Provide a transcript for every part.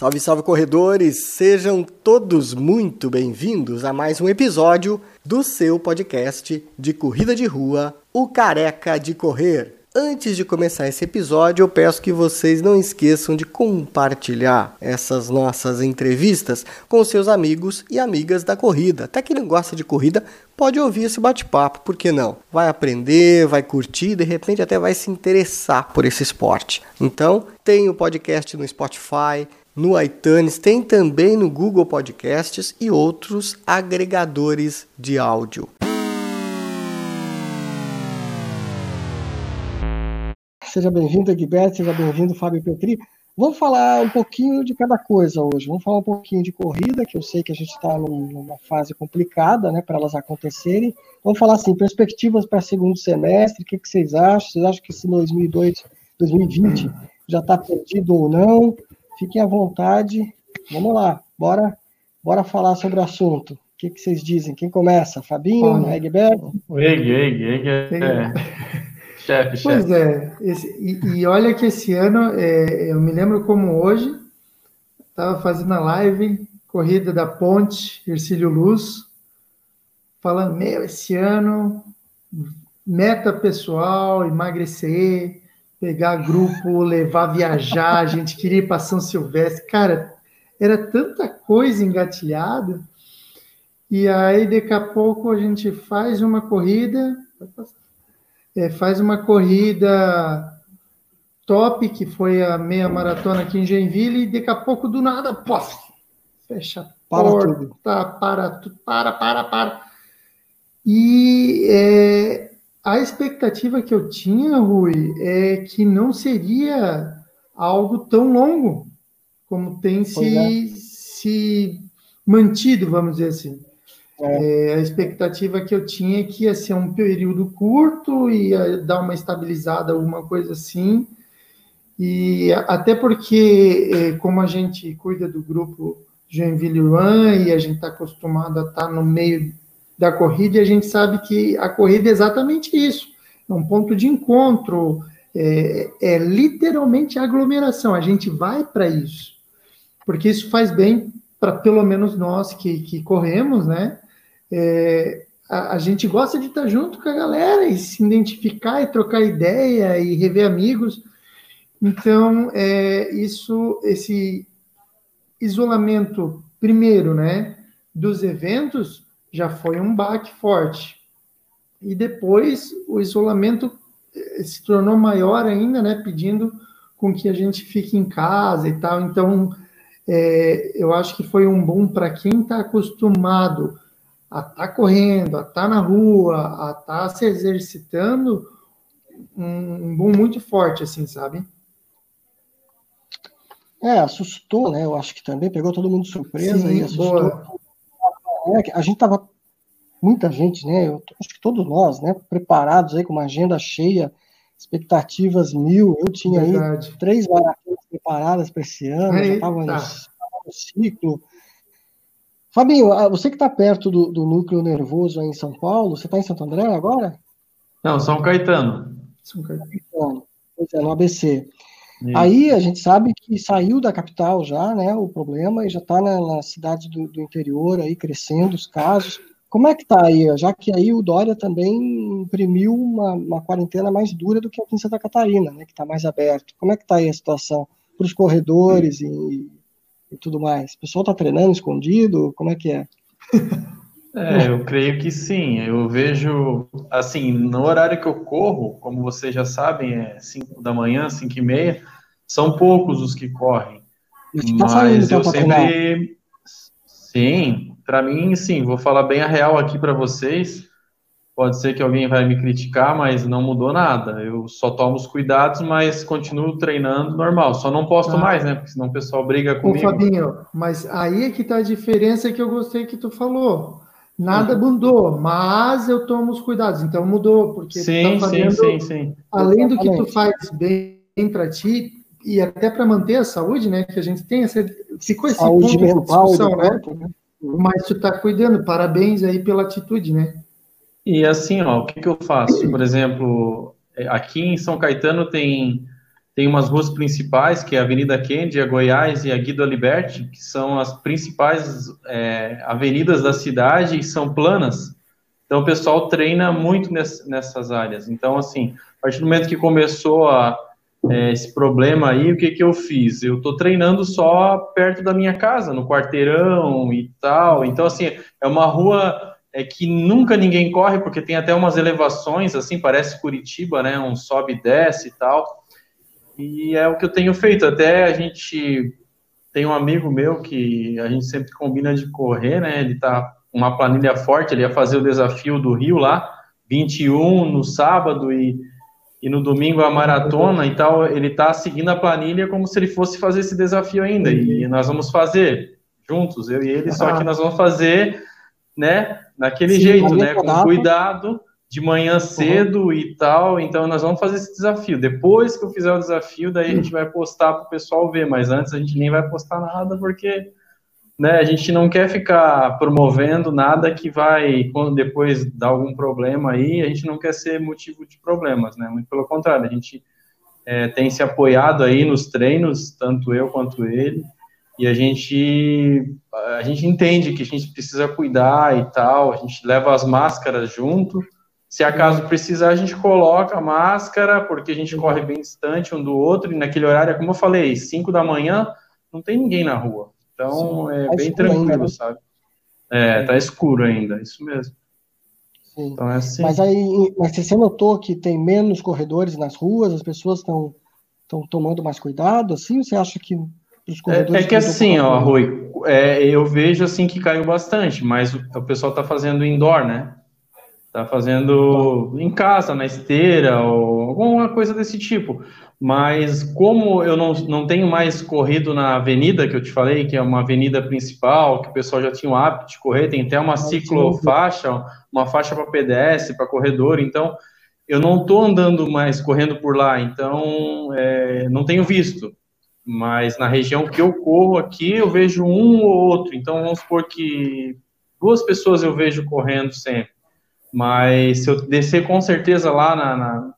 Salve, salve corredores! Sejam todos muito bem-vindos a mais um episódio do seu podcast de corrida de rua, O Careca de Correr. Antes de começar esse episódio, eu peço que vocês não esqueçam de compartilhar essas nossas entrevistas com seus amigos e amigas da corrida. Até quem não gosta de corrida pode ouvir esse bate-papo, por que não? Vai aprender, vai curtir, de repente até vai se interessar por esse esporte. Então, tem o podcast no Spotify, no iTunes, tem também no Google Podcasts e outros agregadores de áudio. Seja bem-vindo, Egberto, seja bem-vindo, Fábio Petri. Vamos falar um pouquinho de cada coisa hoje. Vamos falar um pouquinho de corrida, que eu sei que a gente está numa fase complicada, né, para elas acontecerem. Vamos falar assim, perspectivas para segundo semestre. O que, que vocês acham? Vocês acham que esse 2002, 2020 já está perdido ou não? Fiquem à vontade. Vamos lá, bora, bora falar sobre o assunto. O que, que vocês dizem? Quem começa? Fabinho, Olha, Egberto? O Eg, Eg, Eg é chefe, chefe. Pois é, esse, e, e, olha que esse ano, é, eu me lembro como hoje, estava fazendo a live, corrida da ponte, Ercílio Luz, falando, meu, esse ano, meta pessoal, emagrecer, pegar grupo, levar viajar, a gente queria ir para São Silvestre. Cara, era tanta coisa engatilhada. E aí, daqui a pouco, a gente faz uma corrida, é, faz uma corrida top, que foi a meia maratona aqui em Joinville, e daqui a pouco, do nada, pof, fecha a para porta, tudo. para, para, para, para. E é, a expectativa que eu tinha, Rui, é que não seria algo tão longo como tem se, é. se mantido, vamos dizer assim. É. É, a expectativa que eu tinha é que ia ser um período curto, ia dar uma estabilizada, alguma coisa assim. E até porque, é, como a gente cuida do grupo Joinville Run e a gente está acostumado a estar tá no meio da corrida e a gente sabe que a corrida é exatamente isso, é um ponto de encontro, é, é literalmente aglomeração, a gente vai para isso, porque isso faz bem para pelo menos nós que, que corremos, né? É, a, a, gente gosta de estar junto com a galera e se identificar e trocar ideia e rever amigos. Então, é, isso, esse isolamento, primeiro, né, dos eventos, já foi um baque forte. E depois o isolamento eh, se tornou maior ainda, né, pedindo com que a gente fique em casa e tal. Então, é, eu acho que foi um bom para quem está acostumado a estar tá correndo, a estar tá na rua, a estar tá se exercitando, um, um bom muito forte, assim, sabe? É, assustou, né? Eu acho que também pegou todo mundo de surpresa Sim, e assustou. Boa é, a gente estava, muita gente, né? Eu, acho que todos nós, né? Preparados aí com uma agenda cheia, expectativas mil. Eu tinha Verdade. aí três maratonas preparadas para esse ano, Eita. já estava no, no, ciclo. Fabinho, você que está perto do, do, núcleo nervoso aí em São Paulo, você está em Santo André agora? Não, São Caetano. São Caetano. Pois é, no ABC. Isso. Aí a gente sabe que saiu da capital já, né, o problema, e já está na, na cidade do, do, interior aí crescendo os casos. Como é que está aí? Já que aí o Dória também imprimiu uma, uma quarentena mais dura do que aqui em Santa Catarina, né, que está mais aberto. Como é que está aí a situação para os corredores e, e, tudo mais? O pessoal está treinando escondido? Como é que é? É, eu creio que sim. Eu vejo, assim, no horário que eu corro, como vocês já sabem, é 5 da manhã, 5 e meia, são poucos os que correm. Tá Mas então, eu sempre. Sim, para mim, sim. Vou falar bem a real aqui para vocês. Pode ser que alguém vai me criticar, mas não mudou nada. Eu só tomo os cuidados, mas continuo treinando normal. Só não posto ah. mais, né? Porque senão o pessoal briga comigo. Ô, Fabinho, mas aí é que tá a diferença que eu gostei que tu falou Nada mudou, mas eu tomo os cuidados. Então mudou, porque sim, tá fazendo, sim, sim, sim. além do que tu faz bem para ti e até para manter a saúde, né? Que a gente tem essa ficou esse saúde ponto mental, de né? né? Mas tu tá cuidando. Parabéns aí pela atitude, né? E assim, ó, o que, que eu faço? Por exemplo, é, aqui em São Caetano tem tem umas ruas principais, que é a Avenida Kennedy, a Goiás e a Guido Liberty, que são as principais é, avenidas da cidade e são planas. Então, o pessoal treina muito nessas áreas. Então, assim, a partir do momento que começou a, é, esse problema aí, o que, que eu fiz? Eu estou treinando só perto da minha casa, no quarteirão e tal. Então, assim, é uma rua é, que nunca ninguém corre, porque tem até umas elevações, assim, parece Curitiba, né? Um sobe e desce e tal. E é o que eu tenho feito. Até a gente tem um amigo meu que a gente sempre combina de correr, né? Ele tá com uma planilha forte, ele ia fazer o desafio do Rio lá, 21 no sábado e, e no domingo a maratona e tal. Ele tá seguindo a planilha como se ele fosse fazer esse desafio ainda. E nós vamos fazer juntos, eu e ele, só que nós vamos fazer, né, daquele Sim, jeito, né, com cuidado de manhã uhum. cedo uhum. e tal. Então, nós vamos fazer esse desafio. Depois que eu fizer o desafio, daí a gente vai postar para o pessoal ver. Mas antes a gente nem vai postar nada, porque né, a gente não quer ficar promovendo nada que vai, quando depois dar algum problema aí, a gente não quer ser motivo de problemas, né? Muito pelo contrário, a gente é, tem se apoiado aí nos treinos, tanto eu quanto ele. E a gente, a gente entende que a gente precisa cuidar e tal, a gente leva as máscaras junto, se acaso precisar, a gente coloca a máscara, porque a gente corre bem distante um do outro, e naquele horário, como eu falei, 5 da manhã, não tem ninguém na rua. Então Sim, é tá bem tranquilo, ainda, sabe? É, tá escuro ainda, isso mesmo. Sim. Então é assim. Mas aí, mas você notou que tem menos corredores nas ruas, as pessoas estão estão tomando mais cuidado, assim? Ou você acha que os corredores... É, é que assim, ó, Rui, é, eu vejo assim que caiu bastante, mas o, o pessoal tá fazendo indoor, né? Tá fazendo em casa, na esteira, ou alguma coisa desse tipo. Mas como eu não, não tenho mais corrido na avenida que eu te falei, que é uma avenida principal, que o pessoal já tinha o hábito de correr, tem até uma ciclofaixa, uma faixa para PDS, para corredor, então eu não estou andando mais correndo por lá, então é, não tenho visto. Mas na região que eu corro aqui, eu vejo um ou outro. Então vamos supor que duas pessoas eu vejo correndo sempre. Mas se eu descer com certeza lá na, na,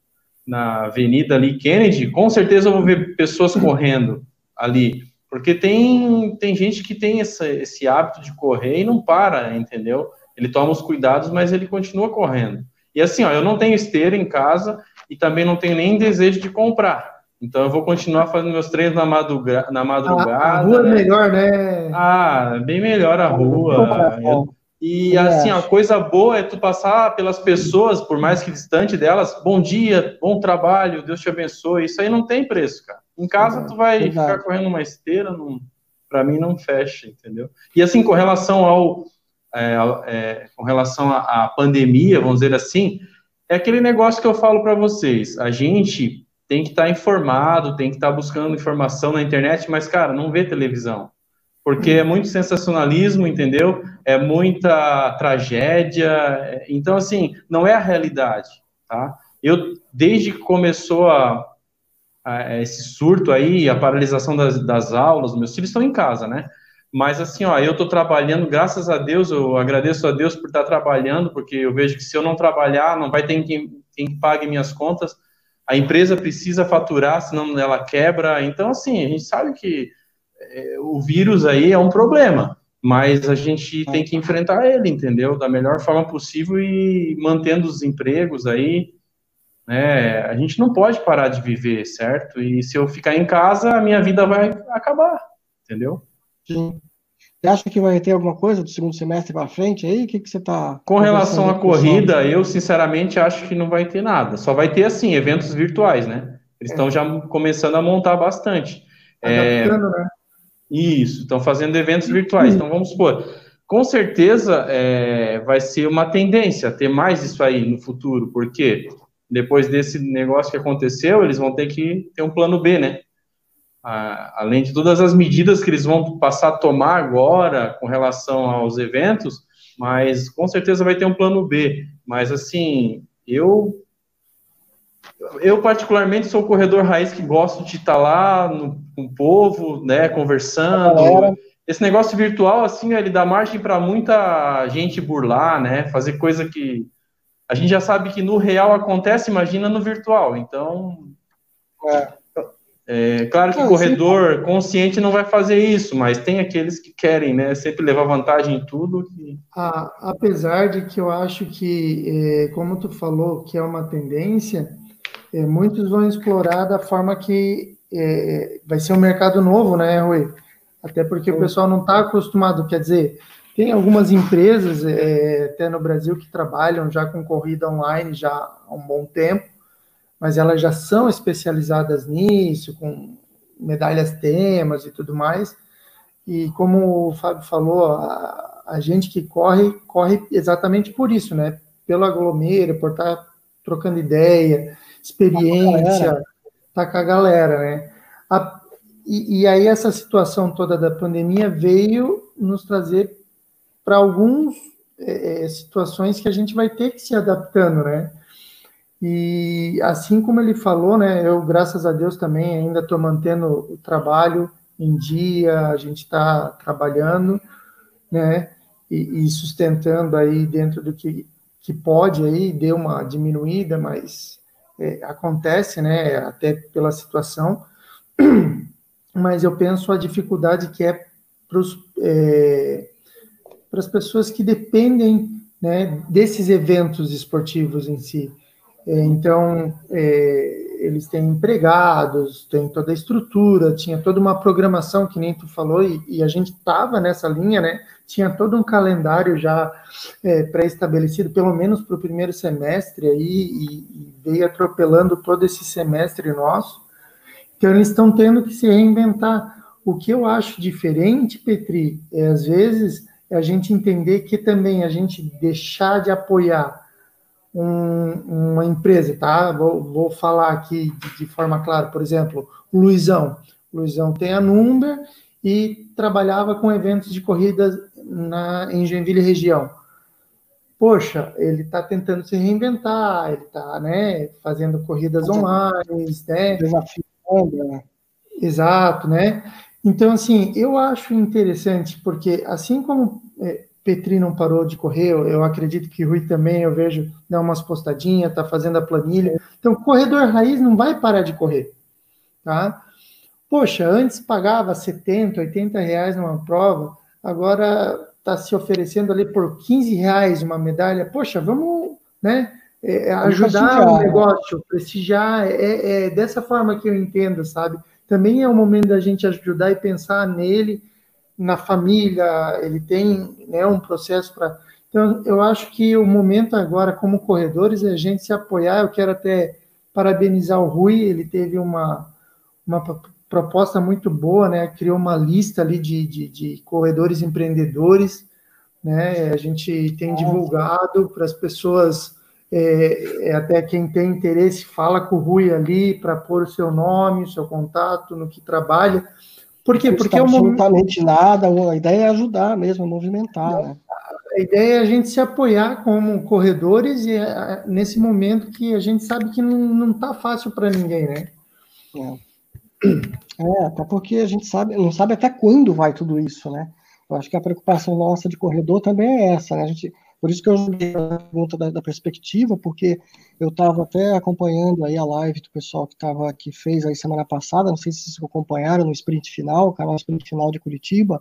na avenida ali Kennedy, com certeza eu vou ver pessoas correndo ali. Porque tem, tem gente que tem essa, esse hábito de correr e não para, entendeu? Ele toma os cuidados, mas ele continua correndo. E assim, ó, eu não tenho esteira em casa e também não tenho nem desejo de comprar. Então eu vou continuar fazendo meus treinos na, madruga na madrugada. A, a rua é né? é melhor, né? Ah, bem melhor a rua. Eu, e assim, a coisa boa é tu passar pelas pessoas, por mais que distante delas, bom dia, bom trabalho, Deus te abençoe. Isso aí não tem preço, cara. Em casa tu vai ficar correndo uma esteira, não, para mim não fecha, entendeu? E assim, com relação ao é, é, com relação à, à pandemia, vamos dizer assim, é aquele negócio que eu falo para vocês. A gente tem que estar tá informado, tem que estar tá buscando informação na internet, mas cara, não vê televisão porque é muito sensacionalismo, entendeu? É muita tragédia. Então, assim, não é a realidade, tá? Eu, desde que começou a, a esse surto aí, a paralisação das, das aulas, meus filhos estão em casa, né? Mas, assim, ó, eu estou trabalhando, graças a Deus, eu agradeço a Deus por estar trabalhando, porque eu vejo que se eu não trabalhar, não vai ter quem, quem pague minhas contas. A empresa precisa faturar, senão ela quebra. Então, assim, a gente sabe que o vírus aí é um problema, mas a gente tem que enfrentar ele, entendeu? Da melhor forma possível e mantendo os empregos aí. Né? A gente não pode parar de viver, certo? E se eu ficar em casa, a minha vida vai acabar, entendeu? Sim. Você acha que vai ter alguma coisa do segundo semestre para frente aí? O que, que você está. Com relação à corrida, eu sinceramente acho que não vai ter nada. Só vai ter, assim, eventos virtuais, né? Eles estão é. já começando a montar bastante. É, né? Isso, estão fazendo eventos virtuais. Então, vamos supor, com certeza é, vai ser uma tendência ter mais isso aí no futuro, porque depois desse negócio que aconteceu, eles vão ter que ter um plano B, né? além de todas as medidas que eles vão passar a tomar agora com relação aos eventos, mas com certeza vai ter um plano B. Mas assim, eu eu particularmente sou o corredor raiz que gosto de estar lá no, com o povo, né, conversando. Esse negócio virtual, assim, ele dá margem para muita gente burlar, né, fazer coisa que a gente já sabe que no real acontece, imagina no virtual. Então, é. É, claro que o corredor sim. consciente não vai fazer isso, mas tem aqueles que querem, né? Sempre levar vantagem em tudo. Que... Ah, apesar de que eu acho que, é, como tu falou, que é uma tendência, é, muitos vão explorar da forma que é, vai ser um mercado novo, né, Rui? Até porque o pessoal não está acostumado, quer dizer, tem algumas empresas, é, até no Brasil, que trabalham já com corrida online já há um bom tempo, mas elas já são especializadas nisso, com medalhas temas e tudo mais. E como o Fábio falou, a, a gente que corre, corre exatamente por isso, né? Pelo aglomero, por estar tá trocando ideia, experiência, tá com a galera, né? A, e, e aí essa situação toda da pandemia veio nos trazer para algumas é, é, situações que a gente vai ter que se adaptando, né? E assim como ele falou, né, eu, graças a Deus, também ainda estou mantendo o trabalho em dia, a gente está trabalhando, né, e, e, sustentando aí dentro do que, que pode aí, deu uma diminuída, mas é, acontece, né, até pela situação, mas eu penso a dificuldade que é para é, as pessoas que dependem né, desses eventos esportivos em si. É, então, é, eles têm empregados, tem toda a estrutura, tinha toda uma programação, que nem tu falou, e, e a gente estava nessa linha, né? Tinha todo um calendário já é, pré-estabelecido, pelo menos para o primeiro semestre aí, e, e, veio atropelando todo esse semestre nosso. Então, eles estão tendo que se reinventar. O que eu acho diferente, Petri, é às vezes é a gente entender que também a gente deixar de apoiar um, uma empresa, tá? Vou, vou falar aqui de, de, forma clara, por exemplo, o Luizão. O Luizão tem a Number e trabalhava com eventos de corridas na, em Joinville região. Poxa, ele está tentando se reinventar, ele está né, fazendo corridas online, né? Desafiando, né? Exato, né? Então, assim, eu acho interessante, porque assim como é, Petri não parou de correr, eu acredito que Rui também, eu vejo, dá umas postadinhas, tá fazendo a planilha. Então, corredor raiz não vai parar de correr, tá? Poxa, antes pagava 70, 80 reais numa prova, agora está se oferecendo ali por 15 reais uma medalha. Poxa, vamos, né? É, ajudar o negócio, prestigiar, é, é dessa forma que eu entendo, sabe? Também é o momento da gente ajudar e pensar nele na família, ele tem né, um processo para. Então, eu acho que o momento agora, como corredores, é a gente se apoiar. Eu quero até parabenizar o Rui, ele teve uma, uma proposta muito boa, né? Criou uma lista ali de, de, de corredores empreendedores, né? A gente tem divulgado para as pessoas, é, é, até quem tem interesse, fala com o Rui ali para pôr o seu nome, o seu contato, no que trabalha por quê? Porque é absolutamente nada, a ideia é ajudar mesmo, movimentar. Né? A ideia é a gente se apoiar como corredores e é, nesse momento que a gente sabe que não está fácil para ninguém, né? É. é, até porque a gente sabe, não sabe até quando vai tudo isso, né? Eu acho que a preocupação nossa de corredor também é essa, né? A gente por isso que eu joguei a pergunta da, da perspectiva, porque eu estava até acompanhando aí a live do pessoal que estava que fez aí semana passada, não sei se vocês acompanharam no sprint final, o canal sprint final de Curitiba.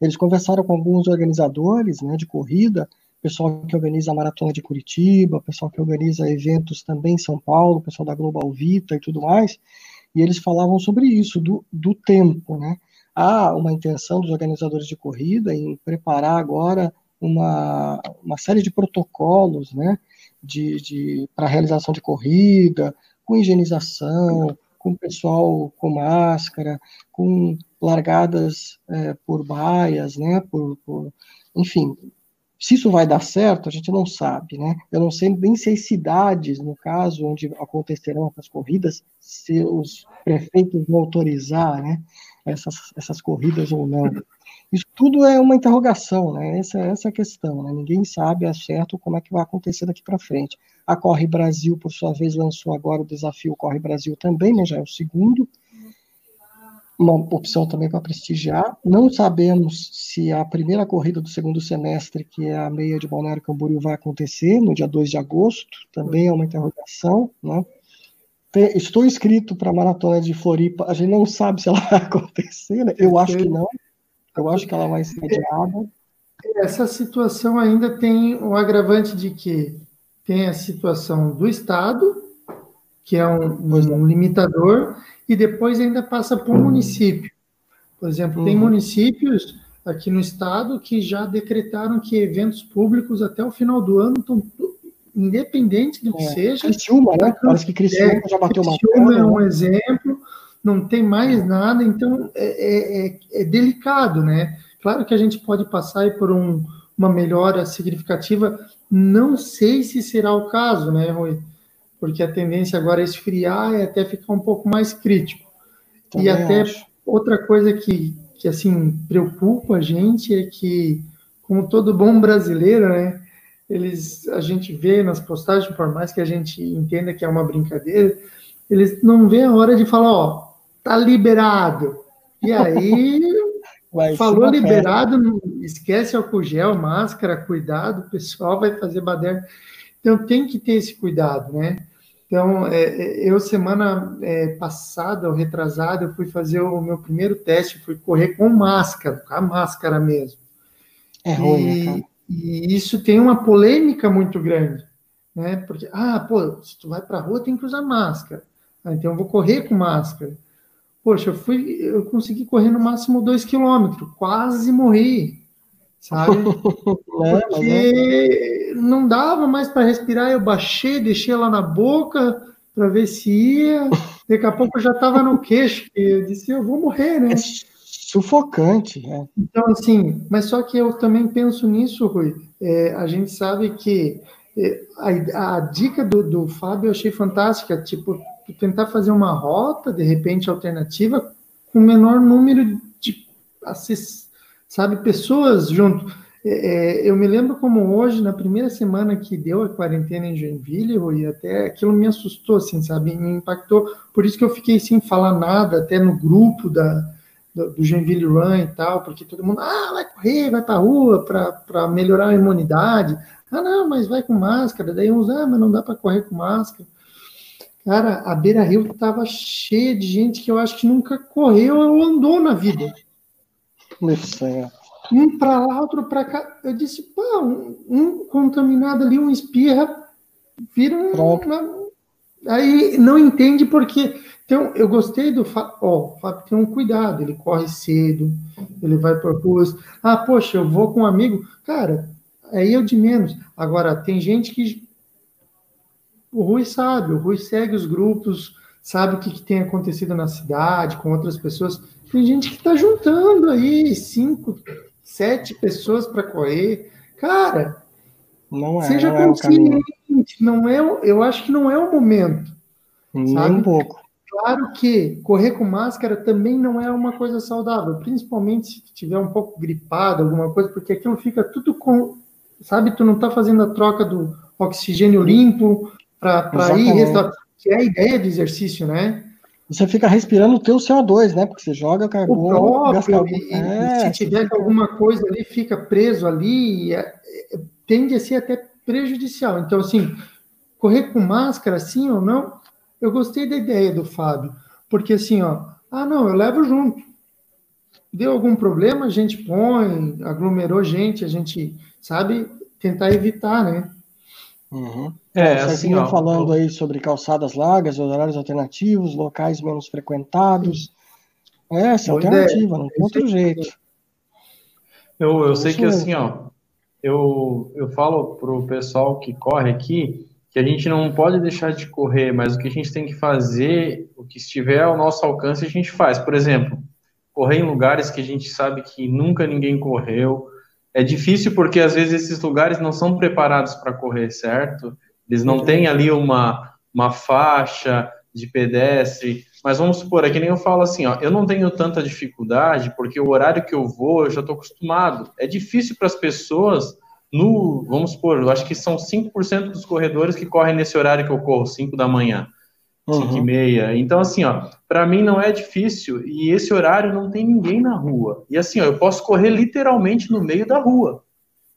Eles conversaram com alguns organizadores, né, de corrida, pessoal que organiza a maratona de Curitiba, pessoal que organiza eventos também em São Paulo, pessoal da Global Vita e tudo mais, e eles falavam sobre isso, do, do tempo, né? Há uma intenção dos organizadores de corrida em preparar agora uma, uma série de protocolos né, de, de, para realização de corrida, com higienização, com pessoal com máscara, com largadas é, por baias, né, por, por, enfim, se isso vai dar certo, a gente não sabe, né? Eu não sei nem se as cidades, no caso, onde acontecerão as corridas, se os prefeitos vão autorizar, né, essas, essas corridas ou não. Isso tudo é uma interrogação, né? Essa, essa é a questão, né? Ninguém sabe a certo como é que vai acontecer daqui para frente. A Corre Brasil, por sua vez, lançou agora o desafio Corre Brasil também, né? Já é o segundo. Uma opção também para prestigiar. Não sabemos se a primeira corrida do segundo semestre, que é a meia de Balneário Camboriú, vai acontecer no dia 2 de agosto. Também é uma interrogação, né? estou inscrito para a maratona de Floripa. A gente não sabe se ela vai acontecer, né? Eu acho que não. Eu acho que ela vai ser adiada. Essa situação ainda tem o agravante de que tem a situação do Estado, que é um, um limitador, e depois ainda passa por um município. Por exemplo, tem uhum. municípios aqui no estado que já decretaram que eventos públicos até o final do ano estão independente do que é. seja. Criciúma, né? Parece que Criciúma é, já bateu uma Criciúma é um né? exemplo, não tem mais nada, então é, é, é, é, delicado, né? Claro que a gente pode passar por um, uma melhora significativa, não sei se será o caso, né, Rui? Porque a tendência agora é esfriar e até ficar um pouco mais crítico. Também e até acho. outra coisa que, que assim preocupa a gente é que, como todo bom brasileiro, né, eles a gente vê nas postagens, por mais que a gente entenda que é uma brincadeira, eles não vê a hora de falar, ó, tá liberado. E aí Vai falou liberado, esquece álcool gel, máscara, cuidado, o pessoal vai fazer baderna. Então tem que ter esse cuidado, né? Então, é, é, eu, semana é, passada, ou retrasada, eu fui fazer o meu primeiro teste, fui correr com máscara, com a máscara mesmo. É ruim, né, e, né, e isso tem uma polêmica muito grande, né? Porque, ah, pô, se tu vai pra rua, tem que usar máscara. Ah, então eu vou correr com máscara. Poxa, eu fui, eu consegui correr no máximo dois quilômetros, quase morri, sabe? É, Porque é. não dava mais para respirar, eu baixei, deixei lá na boca para ver se ia. Daqui a pouco eu já estava no queixo, eu disse, eu vou morrer, né? É sufocante, é. Então, assim, mas só que eu também penso nisso, Rui. É, a gente sabe que é, a, a, dica do, do Fábio eu achei fantástica, tipo, tentar fazer uma rota, de repente, alternativa, com menor número de, sabe, pessoas junto. É, é, eu me lembro como hoje, na primeira semana que deu a quarentena em Joinville, e até aquilo me assustou, assim, sabe, me impactou. Por isso que eu fiquei sem falar nada, até no grupo da, do, do Joinville Run e tal, porque todo mundo, ah, vai correr, vai para rua para melhorar a imunidade. Ah, não, mas vai com máscara. Daí uns, ah, mas não dá para correr com máscara. Cara, a Beira Rio estava cheia de gente que eu acho que nunca correu ou andou na vida. Meu céu. Um para lá, outro para cá. Eu disse, pá, um, um, contaminado ali, um espirra, vira um. Aí não entende porque. Então, eu gostei do Fábio. Ó, o Fábio tem um cuidado, ele corre cedo, ele vai por ruas. Ah, poxa, eu vou com um amigo. Cara, aí eu de menos. Agora, tem gente que o Rui sabe, o Rui segue os grupos, sabe o que, que tem acontecido na cidade, com outras pessoas. Tem gente que está juntando aí cinco, sete pessoas para correr. Cara, não é, seja não consciente, é não é, eu acho que não é o momento. Nem sabe? um pouco. Claro que correr com máscara também não é uma coisa saudável, principalmente se tiver um pouco gripado, alguma coisa, porque aquilo fica tudo com, sabe, tu não está fazendo a troca do oxigênio limpo, para ir que é a ideia do exercício, né? Você fica respirando o teu CO2, né? Porque você joga carbono, o próprio, e, é, se tiver fica... alguma coisa ali, fica preso ali, é, tende a ser até prejudicial. Então, assim, correr com máscara, sim ou não, eu gostei da ideia do Fábio, porque assim, ó, ah, não, eu levo junto. Deu algum problema, a gente põe, aglomerou gente, a gente, sabe, tentar evitar, né? Uhum. É, Vocês assim, ó, falando aí sobre calçadas largas, horários alternativos, locais menos frequentados. É, essa é alternativa, não tem outro jeito. Eu, eu sei que assim, ó, eu, eu falo pro pessoal que corre aqui que a gente não pode deixar de correr, mas o que a gente tem que fazer, o que estiver ao nosso alcance, a gente faz. Por exemplo, correr em lugares que a gente sabe que nunca ninguém correu, é difícil porque às vezes esses lugares não são preparados para correr, certo? Eles não têm ali uma, uma faixa de pedestre. Mas vamos supor, é que nem eu falo assim, ó, eu não tenho tanta dificuldade porque o horário que eu vou eu já estou acostumado. É difícil para as pessoas no, vamos supor, eu acho que são 5% dos corredores que correm nesse horário que eu corro, 5 da manhã. 5 uhum. e meia. Então, assim, ó, para mim não é difícil e esse horário não tem ninguém na rua. E assim, ó, eu posso correr literalmente no meio da rua.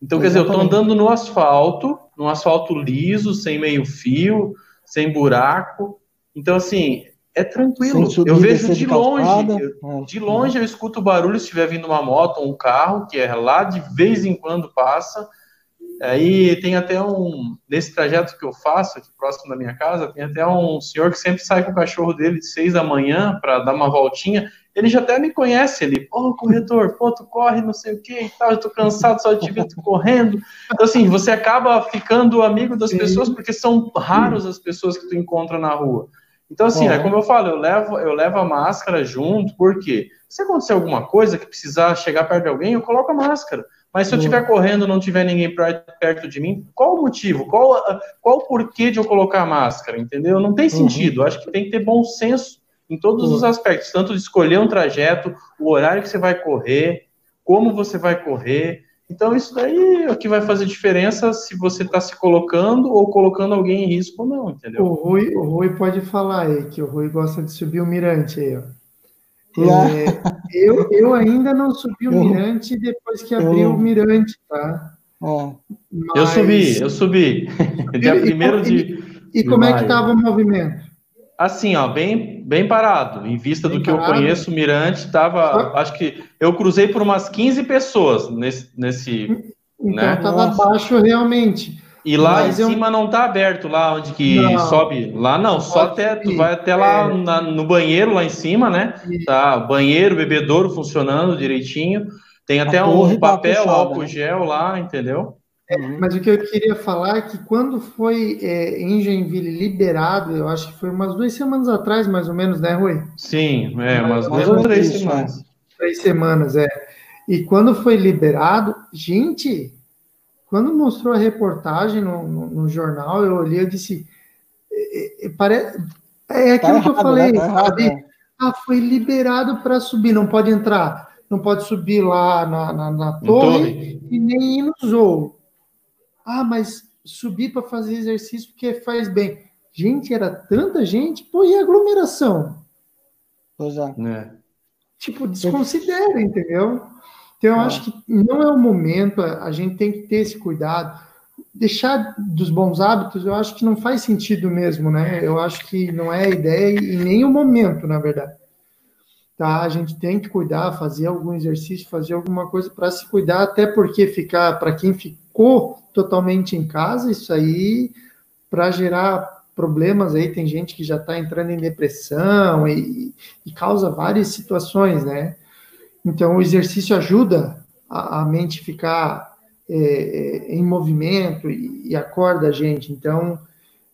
Então, quer dizer, eu estou andando no asfalto, no asfalto liso, sem meio fio, sem buraco. Então, assim, é tranquilo. Eu vejo de longe, eu, de longe eu escuto o barulho se estiver vindo uma moto ou um carro, que é lá de vez em quando passa. Aí tem até um, nesse trajeto que eu faço aqui próximo da minha casa, tem até um senhor que sempre sai com o cachorro dele de seis da manhã para dar uma voltinha. Ele já até me conhece, ele, pô, oh, corretor, pô, tu corre, não sei o que e tal, eu tô cansado só de te ver correndo. Então, assim, você acaba ficando amigo das Sim. pessoas, porque são raros as pessoas que tu encontra na rua. Então, assim, é como eu falo, eu levo, eu levo a máscara junto, porque se acontecer alguma coisa que precisar chegar perto de alguém, eu coloco a máscara. Mas se eu estiver correndo não tiver ninguém perto de mim, qual o motivo? Qual, qual o porquê de eu colocar a máscara? Entendeu? Não tem uhum. sentido. Uhum. Acho que tem que ter bom senso em todos uhum. os aspectos, tanto de escolher um trajeto, o horário que você vai correr, como você vai correr. Então, isso daí é o que vai fazer diferença se você está se colocando ou colocando alguém em risco ou não, entendeu? O Rui, o Rui pode falar aí, que o Rui gosta de subir o mirante aí, ó. É, eu, eu ainda não subi o Mirante depois que abriu o Mirante, tá? Mas... Eu subi, eu subi. Dia primeiro de. E, como é que estava o movimento? Assim, ó, bem, bem parado. Em vista bem do que parado. eu conheço, o Mirante estava. Acho que eu cruzei por umas 15 pessoas nesse. nesse então estava né? baixo realmente. E lá Mas em eu... cima não tá aberto, lá onde que não, sobe. Lá não, só até, tu vai até lá é. na, no banheiro lá em cima, né? Tá, banheiro, bebedouro funcionando direitinho. Tem até um tá papel, álcool né? gel lá, entendeu? É, mas o que eu queria falar é que quando foi é, em Joinville liberado, eu acho que foi umas duas semanas atrás, mais ou menos, né, Rui? Sim, é, umas duas ou três semanas. Três semanas, é. E quando foi liberado, gente, quando mostrou a reportagem no, no, no jornal, eu olhei e disse: é, é, é, é aquilo tá que eu falei, né? tá sabe? Errado, Ah, foi liberado para subir, não pode entrar, não pode subir lá na, na, na torre, torre, e nem ir no zoo. Ah, mas subir para fazer exercício porque faz bem. Gente, era tanta gente, pô, e aglomeração? Pois é. é. Tipo, desconsidera, entendeu? Então, eu é. acho que não é o momento, a gente tem que ter esse cuidado. Deixar dos bons hábitos, eu acho que não faz sentido mesmo, né? Eu acho que não é a ideia e nem o momento, na verdade. Tá? A gente tem que cuidar, fazer algum exercício, fazer alguma coisa para se cuidar, até porque ficar, para quem ficou totalmente em casa, isso aí, para gerar problemas aí, tem gente que já está entrando em depressão e, e causa várias situações, né? Então, o exercício ajuda a, a mente ficar é, é, em movimento e, e, acorda a gente. Então,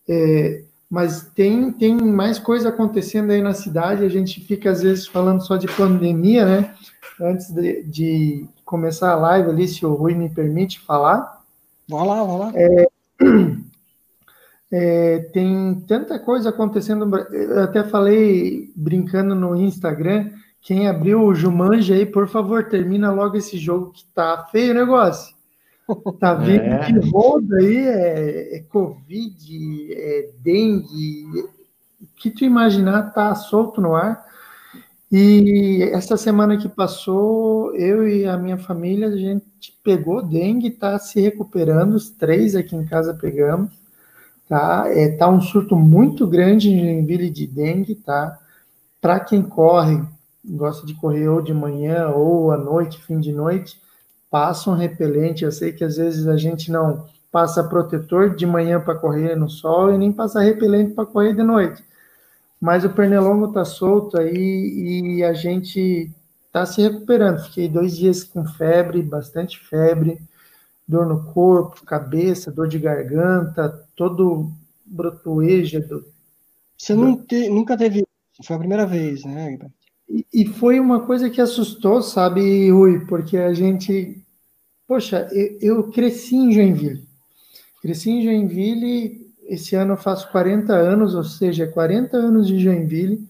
é, mas tem, tem mais coisa acontecendo aí na cidade. A gente fica, às vezes, falando só de pandemia, né? Antes de, de começar a live ali, se o Rui me permite falar. Vai lá, vai lá. É, é, tem tanta coisa acontecendo. Eu até falei brincando no Instagram quem abriu o Jumanji aí, por favor, termina logo esse jogo que tá feio o negócio. Tá vendo é. que roda aí é, é, Covid, é dengue, o que tu imaginar tá solto no ar. E essa semana que passou, eu e a minha família, a gente pegou dengue, tá se recuperando, os três aqui em casa pegamos, tá? É, tá um surto muito grande em Joinville de dengue, tá? Para quem corre, gosta de correr ou de manhã ou à noite, fim de noite, passa um repelente. Eu sei que às vezes a gente não passa protetor de manhã para correr no sol e nem passa repelente para correr de noite. Mas o pernilongo está solto aí e a gente está se recuperando. Fiquei dois dias com febre, bastante febre, dor no corpo, cabeça, dor de garganta, todo brotoeja. Do... Você não te, nunca teve, foi a primeira vez, né, e, foi uma coisa que assustou, sabe, Rui? Porque a gente. Poxa, eu, eu cresci em Joinville. Cresci em Joinville, esse ano eu faço 40 anos, ou seja, 40 anos de Joinville.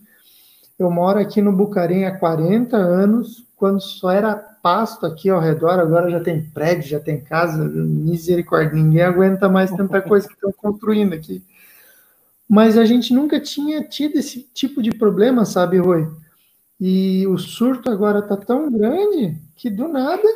Eu moro aqui no Bucarém há 40 anos, quando só era pasto aqui ao redor, agora já tem prédio, já tem casa, misericórdia, ninguém aguenta mais tanta coisa que estão construindo aqui. Mas a gente nunca tinha tido esse tipo de problema, sabe, Rui? E o surto agora está tão grande que do nada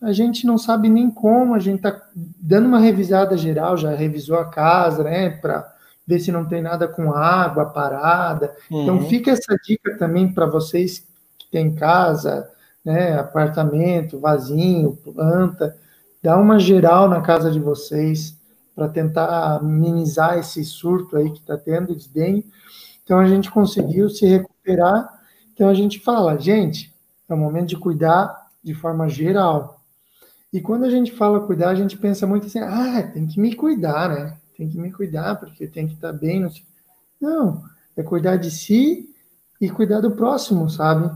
a gente não sabe nem como, a gente está dando uma revisada geral, já revisou a casa, né, para ver se não tem nada com água parada. Então, uhum. Então fica essa dica também para vocês que têm casa, né, apartamento, vazinho, planta, dá uma geral na casa de vocês para tentar minimizar esse surto aí que está tendo de dengue. Então a gente conseguiu se recuperar. Então a gente fala, gente, é o momento de cuidar de forma geral. E quando a gente fala cuidar, a gente pensa muito assim, ah, tem que me cuidar, né? Tem que me cuidar porque tem que estar tá bem. Não, não, é cuidar de si e cuidar do próximo, sabe?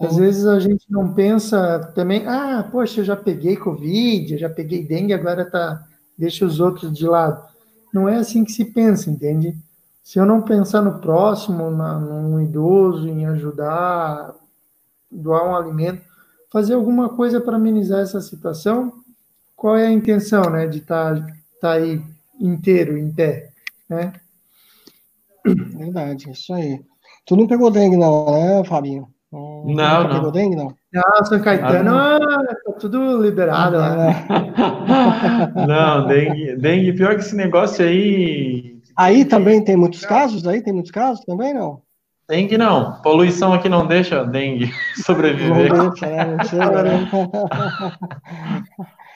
Às vezes a gente não pensa também, ah, poxa, eu já peguei Covid, eu já peguei dengue, agora tá, deixa os outros de lado. Não é assim que se pensa, entende? Se eu não pensar no próximo, na, num idoso, em ajudar, doar um alimento, fazer alguma coisa para amenizar essa situação, qual é a intenção, né, de estar tá, tá aí inteiro, em pé, né? Verdade, isso aí. Tu não pegou dengue não, né, Fabinho? Não, não. Pegou dengue, não? Não, São Caetano, ah, tá tudo liberado lá. Né? não, dengue, dengue, pior que esse negócio aí. Aí também tem muitos casos? Aí tem muitos casos também, não? Dengue não. Poluição aqui não deixa dengue sobreviver. Não deixa, né? Não né?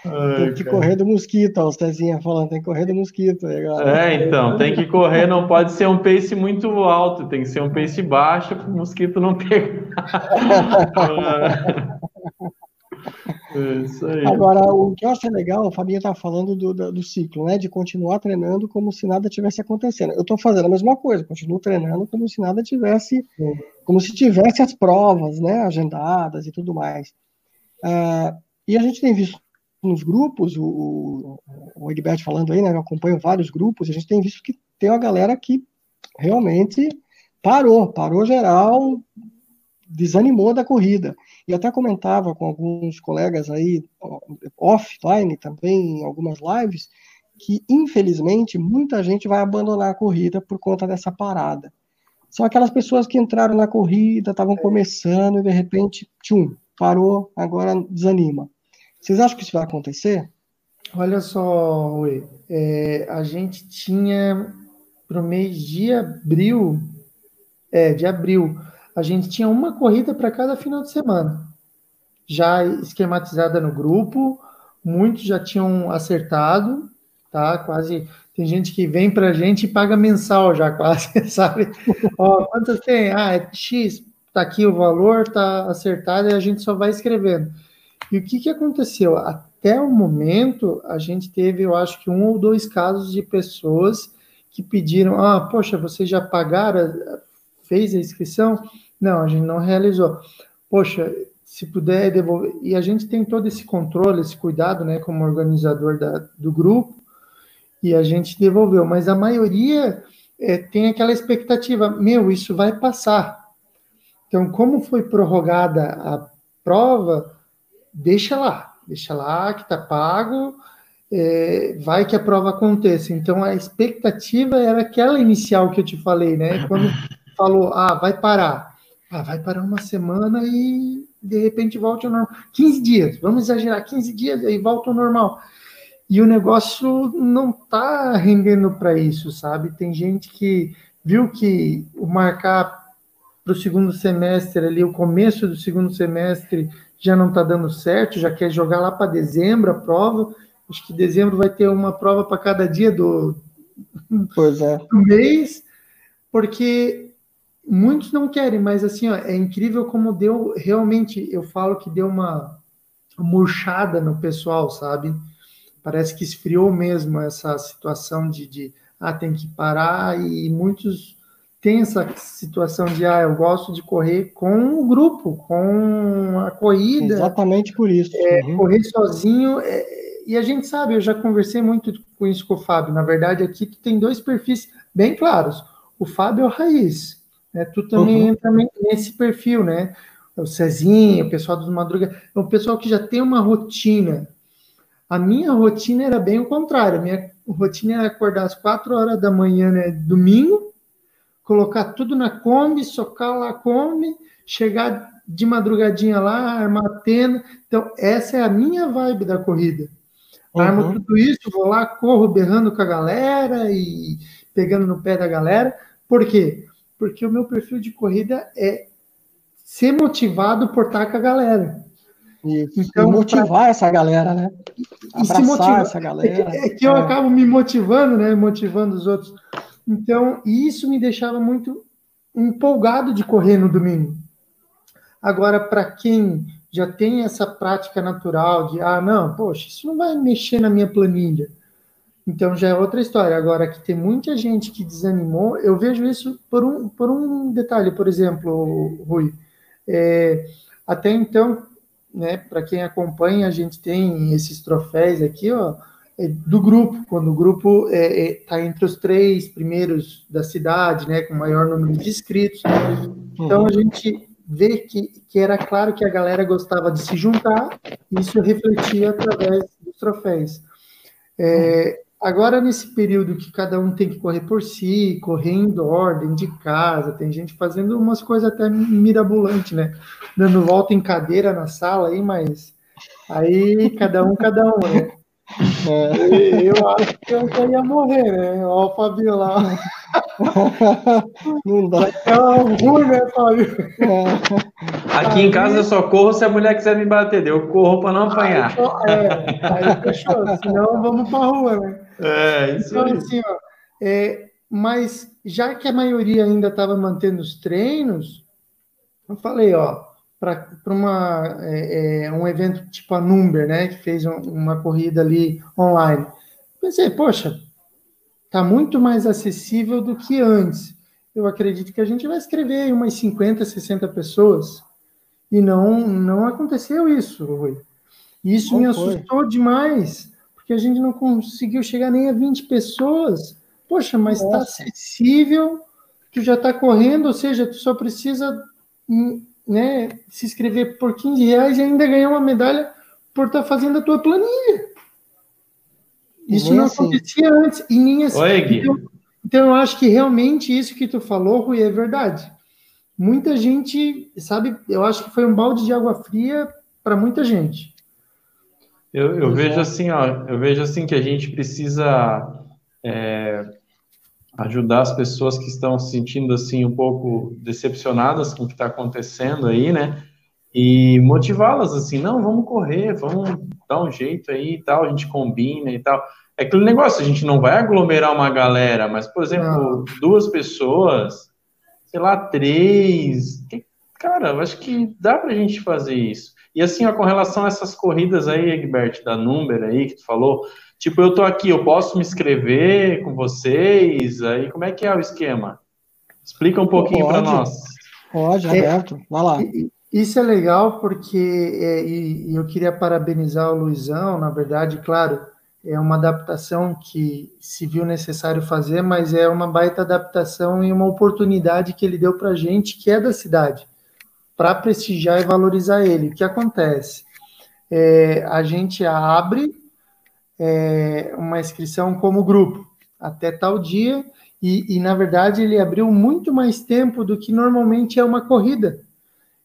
tem que correr do mosquito, ó, o Cezinha falando, tem que correr do mosquito. Agora. É, então, tem que correr, não pode ser um pace muito alto, tem que ser um pace baixo para o mosquito não pegar. É Agora, o que eu acho legal, o Fabinho está falando do, do, do, ciclo, né? De continuar treinando como se nada tivesse acontecendo. Eu estou fazendo a mesma coisa, continuo treinando como se nada tivesse, como se tivesse as provas, né? Agendadas e tudo mais. Uh, e a gente tem visto nos grupos, o, o Egberto falando aí, né, eu acompanho vários grupos, a gente tem visto que tem uma galera que realmente parou, parou geral, desanimou da corrida. E até comentava com alguns colegas aí, offline também, em algumas lives, que infelizmente muita gente vai abandonar a corrida por conta dessa parada. São aquelas pessoas que entraram na corrida, estavam começando e de repente, tchum, parou, agora desanima. Vocês acham que isso vai acontecer? Olha só, Rui, é, a gente tinha para o mês de abril, é, de abril, a gente tinha uma corrida para cada final de semana, já esquematizada no grupo, muitos já tinham acertado, tá? Quase tem gente que vem para a gente e paga mensal já quase, sabe? Ó, quantas tem? Ah, é X, tá aqui o valor, tá acertado e a gente só vai escrevendo. E o que, que aconteceu? Até o momento, a gente teve, eu acho que um ou dois casos de pessoas que pediram: ah, poxa, vocês já pagaram, fez a inscrição? Não, a gente não realizou. Poxa, se puder devolver. E a gente tem todo esse controle, esse cuidado, né, como organizador da, do grupo, e a gente devolveu. Mas a maioria é, tem aquela expectativa: meu, isso vai passar. Então, como foi prorrogada a prova, deixa lá, deixa lá que está pago, é, vai que a prova aconteça. Então a expectativa era aquela inicial que eu te falei, né? Quando falou, ah, vai parar. Ah, vai parar uma semana e de repente volta ao normal. 15 dias, vamos exagerar, 15 dias e volta ao normal. E o negócio não está rendendo para isso, sabe? Tem gente que viu que o marcar para o segundo semestre ali, o começo do segundo semestre, já não está dando certo, já quer jogar lá para dezembro a prova. Acho que dezembro vai ter uma prova para cada dia do, é. do mês, porque muitos não querem, mas assim, ó, é incrível como deu, realmente, eu falo que deu uma murchada no pessoal, sabe? Parece que esfriou mesmo essa situação de, de ah, tem que parar, e muitos tem essa situação de, ah, eu gosto de correr com o grupo, com a corrida. Exatamente por isso. É, uhum. Correr sozinho, é, e a gente sabe, eu já conversei muito com isso com o Fábio, na verdade aqui tu tem dois perfis bem claros, o Fábio é o Raiz, né? tu também uhum. entra nesse perfil, né, o Cezinho, o pessoal dos Madruga, é um pessoal que já tem uma rotina, a minha rotina era bem o contrário, a minha rotina era acordar às quatro horas da manhã, né, domingo, colocar tudo na Kombi, socar lá a Kombi, chegar de madrugadinha lá, armar a tenda. Então, essa é a minha vibe da corrida. Uhum. Armo tudo isso, vou lá, corro berrando com a galera e pegando no pé da galera. Por quê? Porque o meu perfil de corrida é ser motivado por estar com a galera. Isso. Então, e motivar pra... essa galera, né? Abraçar motiva... essa galera. É, é que eu é. acabo me motivando, né? Motivando os outros. Então, isso me deixava muito empolgado de correr no domingo. Agora, para quem já tem essa prática natural de, ah, não, poxa, isso não vai mexer na minha planilha. Então já é outra história. Agora, que tem muita gente que desanimou, eu vejo isso por um, por um detalhe, por exemplo, Rui. É, até então, né, para quem acompanha, a gente tem esses troféus aqui, ó, é do grupo, quando o grupo está é, é, tá entre os três primeiros da cidade, né, com maior número de inscritos. Então a gente vê que, que era claro que a galera gostava de se juntar, e isso refletia através dos troféus. É, agora, nesse período que cada um tem que correr por si, correndo ordem de casa, tem gente fazendo umas coisas até mirabolantes, né? Dando volta em cadeira na sala aí, mas aí cada um, cada um, né? É, eu acho que eu já ia morrer, né? Olha o Fabio lá. Não dá. É ruim, né, Fábio? É. Aqui aí, em casa eu só corro se a mulher quiser me bater, eu corro para não apanhar. Aí, é, aí fechou, senão vamos para rua, né? É, isso então, aí. assim, ó, é, mas já que a maioria ainda estava mantendo os treinos, eu falei, ó, para uma é, é, um evento tipo a Number, né, que fez um, uma corrida ali online. Pensei, poxa, tá muito mais acessível do que antes. Eu acredito que a gente vai escrever umas 50, 60 pessoas. E não não aconteceu isso, Rui. Isso me assustou foi? demais, porque a gente não conseguiu chegar nem a 20 pessoas. Poxa, mas está acessível, tu já está correndo, ou seja, tu só precisa hum, né, se inscrever por 15 reais e ainda ganhar uma medalha por estar tá fazendo a tua planilha. Isso nem não assim. acontecia antes e nem assim. Oi, Gui. Então, então, eu acho que realmente isso que tu falou, Rui, é verdade. Muita gente, sabe, eu acho que foi um balde de água fria para muita gente. Eu, eu vejo assim, ó, eu vejo assim que a gente precisa é, ajudar as pessoas que estão se sentindo assim um pouco decepcionadas com o que está acontecendo aí, né? E motivá-las assim, não, vamos correr, vamos dar um jeito aí e tal, a gente combina e tal. É aquele negócio, a gente não vai aglomerar uma galera, mas, por exemplo, não. duas pessoas, sei lá, três. Cara, eu acho que dá pra gente fazer isso. E assim, ó, com relação a essas corridas aí, Egbert, da Number aí, que tu falou, Tipo, eu tô aqui, eu posso me inscrever com vocês? Aí como é que é o esquema? Explica um pouquinho para nós. Pode, aberto. Vai lá. Isso é legal porque é, e, eu queria parabenizar o Luizão, na verdade, claro, é uma adaptação que se viu necessário fazer, mas é uma baita adaptação e uma oportunidade que ele deu para gente, que é da cidade, para prestigiar e valorizar ele. O que acontece? É, a gente abre é, uma inscrição como grupo até tal dia, e, e, na verdade ele abriu muito mais tempo do que normalmente é uma corrida.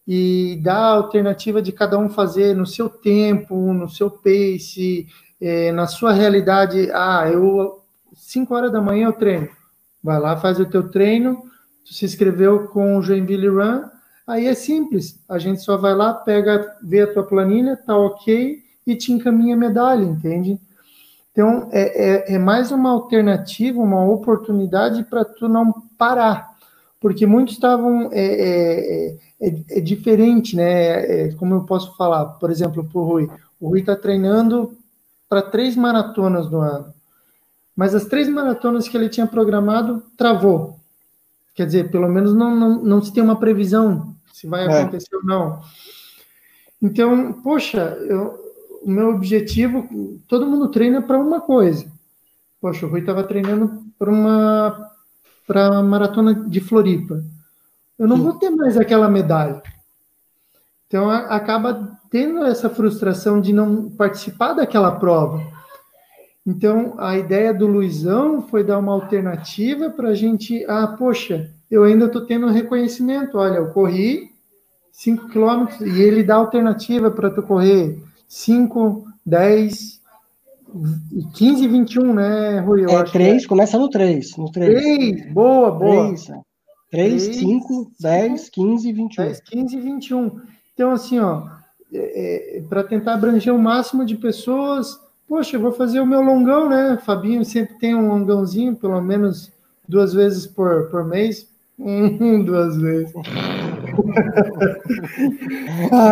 E dá a alternativa de cada um fazer no seu tempo, no seu pace, é, na sua realidade. Ah, eu 5 horas da manhã eu treino. Vai lá, faz o teu treino. Tu se inscreveu com o Joinville Run, aí é simples. A gente só vai lá, pega, vê a tua planilha, tá ok e te encaminha a medalha, entende? Então, é, é, é mais uma alternativa, uma oportunidade para tu não parar. Porque muitos estavam. É, é, é, é diferente, né? É, como eu posso falar? Por exemplo, para o Rui. O Rui está treinando para três maratonas no ano. Mas as três maratonas que ele tinha programado travou. Quer dizer, pelo menos não, não, não se tem uma previsão se vai é. acontecer ou não. Então, poxa, eu, o meu objetivo, todo mundo treina para uma coisa. Poxa, o Rui estava treinando para uma para maratona de Floripa. Eu não Sim. vou ter mais aquela medalha. Então a, acaba tendo essa frustração de não participar daquela prova. Então a ideia do Luizão foi dar uma alternativa para a gente. Ah, poxa, eu ainda estou tendo um reconhecimento. Olha, eu corri 5 quilômetros e ele dá alternativa para tu correr 5, 10, 15 e 21, né, Rui? Eu é, 3, é. começa no 3. No 3. 3, boa, boa. 3, 3, 3 5, 10, 15 e 21. 10, 15 e 21. Então, assim, ó, é, é, para tentar abranger o máximo de pessoas, poxa, eu vou fazer o meu longão, né? Fabinho sempre tem um longãozinho, pelo menos duas vezes por, por mês. Hum, duas vezes.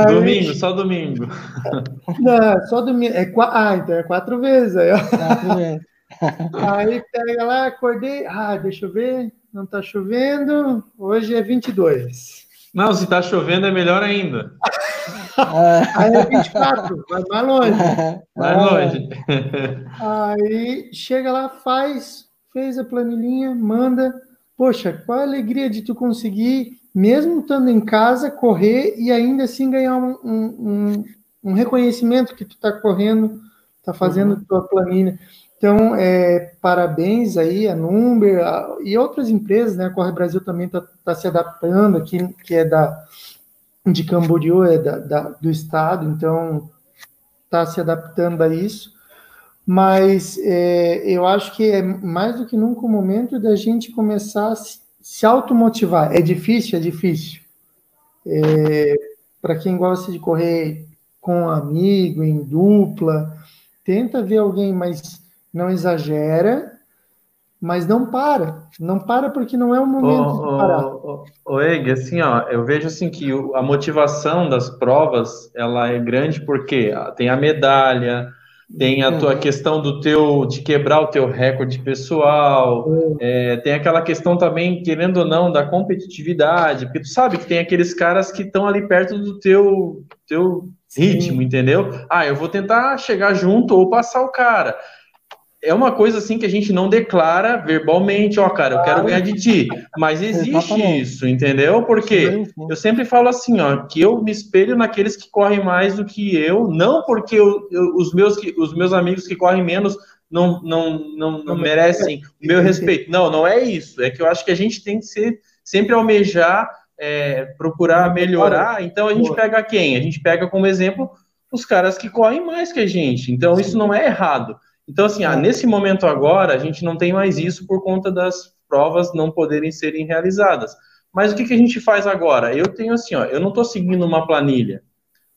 domingo, só domingo. Não, só domingo. É, ah, então é quatro vezes. Aí, quatro vezes. aí pega lá, acordei. Ah, deixa eu ver. Não tá chovendo. Hoje é 22. Não, se tá chovendo é melhor ainda. Aí é 24, vai mais longe. Mais longe. Aí chega lá, faz, fez a planilhinha, manda. Poxa, qual a alegria de tu conseguir mesmo estando em casa, correr e ainda assim ganhar um, um, um reconhecimento que tu está correndo, está fazendo uhum. tua planilha. Então, é, parabéns aí a Number a, e outras empresas, né? A Corre Brasil também está tá se adaptando aqui, que é da de Camboriú, é da, da do estado, então está se adaptando a isso. Mas é, eu acho que é mais do que nunca o momento da gente começar a se se automotivar é difícil, é difícil. É, Para quem gosta de correr com um amigo, em dupla, tenta ver alguém, mas não exagera, mas não para. Não para porque não é o momento de parar. Ô, ô Eg, assim, ó, eu vejo assim que a motivação das provas, ela é grande porque tem a medalha, tem a tua uhum. questão do teu de quebrar o teu recorde pessoal, uhum. é, tem aquela questão também, querendo ou não, da competitividade, porque tu sabe que tem aqueles caras que estão ali perto do teu, teu ritmo, entendeu? Ah, eu vou tentar chegar junto ou passar o cara é uma coisa assim que a gente não declara verbalmente, ó, cara, eu quero ganhar de ti. Mas existe Exatamente. isso, entendeu? Porque sim, sim. eu sempre falo assim, ó, que eu me espelho naqueles que correm mais do que eu, não porque eu, eu, os, meus, os meus amigos que correm menos não, não, não, não merecem o meu respeito. Não, não é isso. É que eu acho que a gente tem que ser sempre almejar, é, procurar melhorar. Então a gente pega quem? A gente pega como exemplo os caras que correm mais que a gente. Então isso não é errado. Então, assim, ah, nesse momento agora, a gente não tem mais isso por conta das provas não poderem serem realizadas. Mas o que, que a gente faz agora? Eu tenho assim, ó, eu não estou seguindo uma planilha,